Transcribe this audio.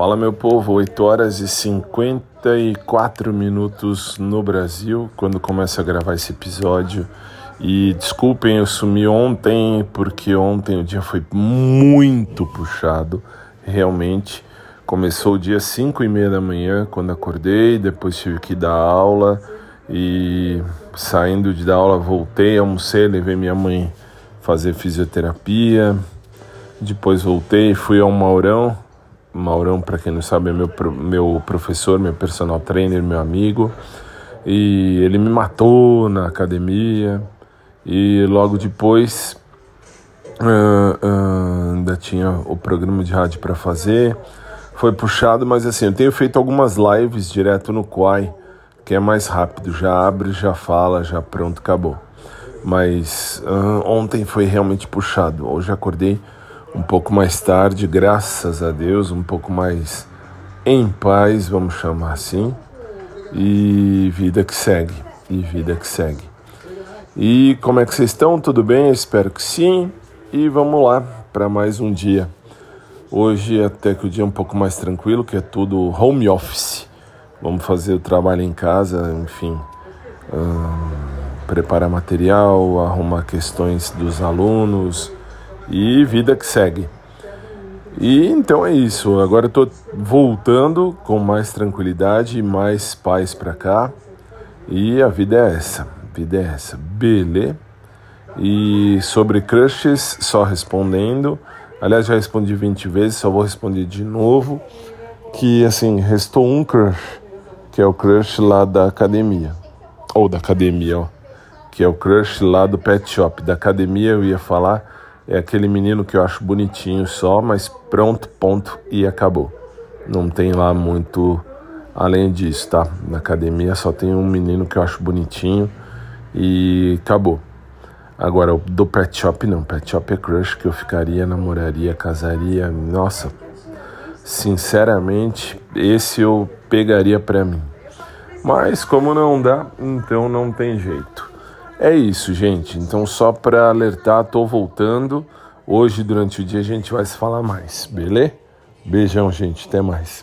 Fala meu povo, 8 horas e 54 minutos no Brasil quando começo a gravar esse episódio. E desculpem, eu sumi ontem porque ontem o dia foi muito puxado, realmente. Começou o dia 5 e meia da manhã quando acordei, depois tive que dar aula e saindo de dar aula voltei, almocei, levei minha mãe fazer fisioterapia. Depois voltei, fui ao Maurão, Maurão, para quem não sabe, é meu, meu professor, meu personal trainer, meu amigo. E ele me matou na academia. E logo depois uh, uh, ainda tinha o programa de rádio para fazer. Foi puxado, mas assim, eu tenho feito algumas lives direto no Quai, que é mais rápido. Já abre, já fala, já pronto, acabou. Mas uh, ontem foi realmente puxado. Hoje acordei um pouco mais tarde, graças a Deus, um pouco mais em paz, vamos chamar assim, e vida que segue, e vida que segue. E como é que vocês estão? Tudo bem? espero que sim. E vamos lá para mais um dia. Hoje até que o dia é um pouco mais tranquilo, que é tudo home office. Vamos fazer o trabalho em casa, enfim, hum, preparar material, arrumar questões dos alunos, e vida que segue. E então é isso. Agora eu tô voltando com mais tranquilidade e mais paz para cá. E a vida é essa. A vida é essa. Beleza? E sobre crushes, só respondendo. Aliás, já respondi 20 vezes, só vou responder de novo. Que assim, restou um crush, que é o crush lá da academia. Ou da academia, ó. Que é o crush lá do pet shop. Da academia eu ia falar é aquele menino que eu acho bonitinho só, mas pronto, ponto e acabou. Não tem lá muito além disso, tá? Na academia só tem um menino que eu acho bonitinho e acabou. Agora, do pet shop não, pet shop é crush que eu ficaria, namoraria, casaria. Nossa, sinceramente, esse eu pegaria pra mim. Mas como não dá, então não tem jeito. É isso, gente. Então, só para alertar, tô voltando. Hoje, durante o dia, a gente vai se falar mais, beleza? Beijão, gente. Até mais.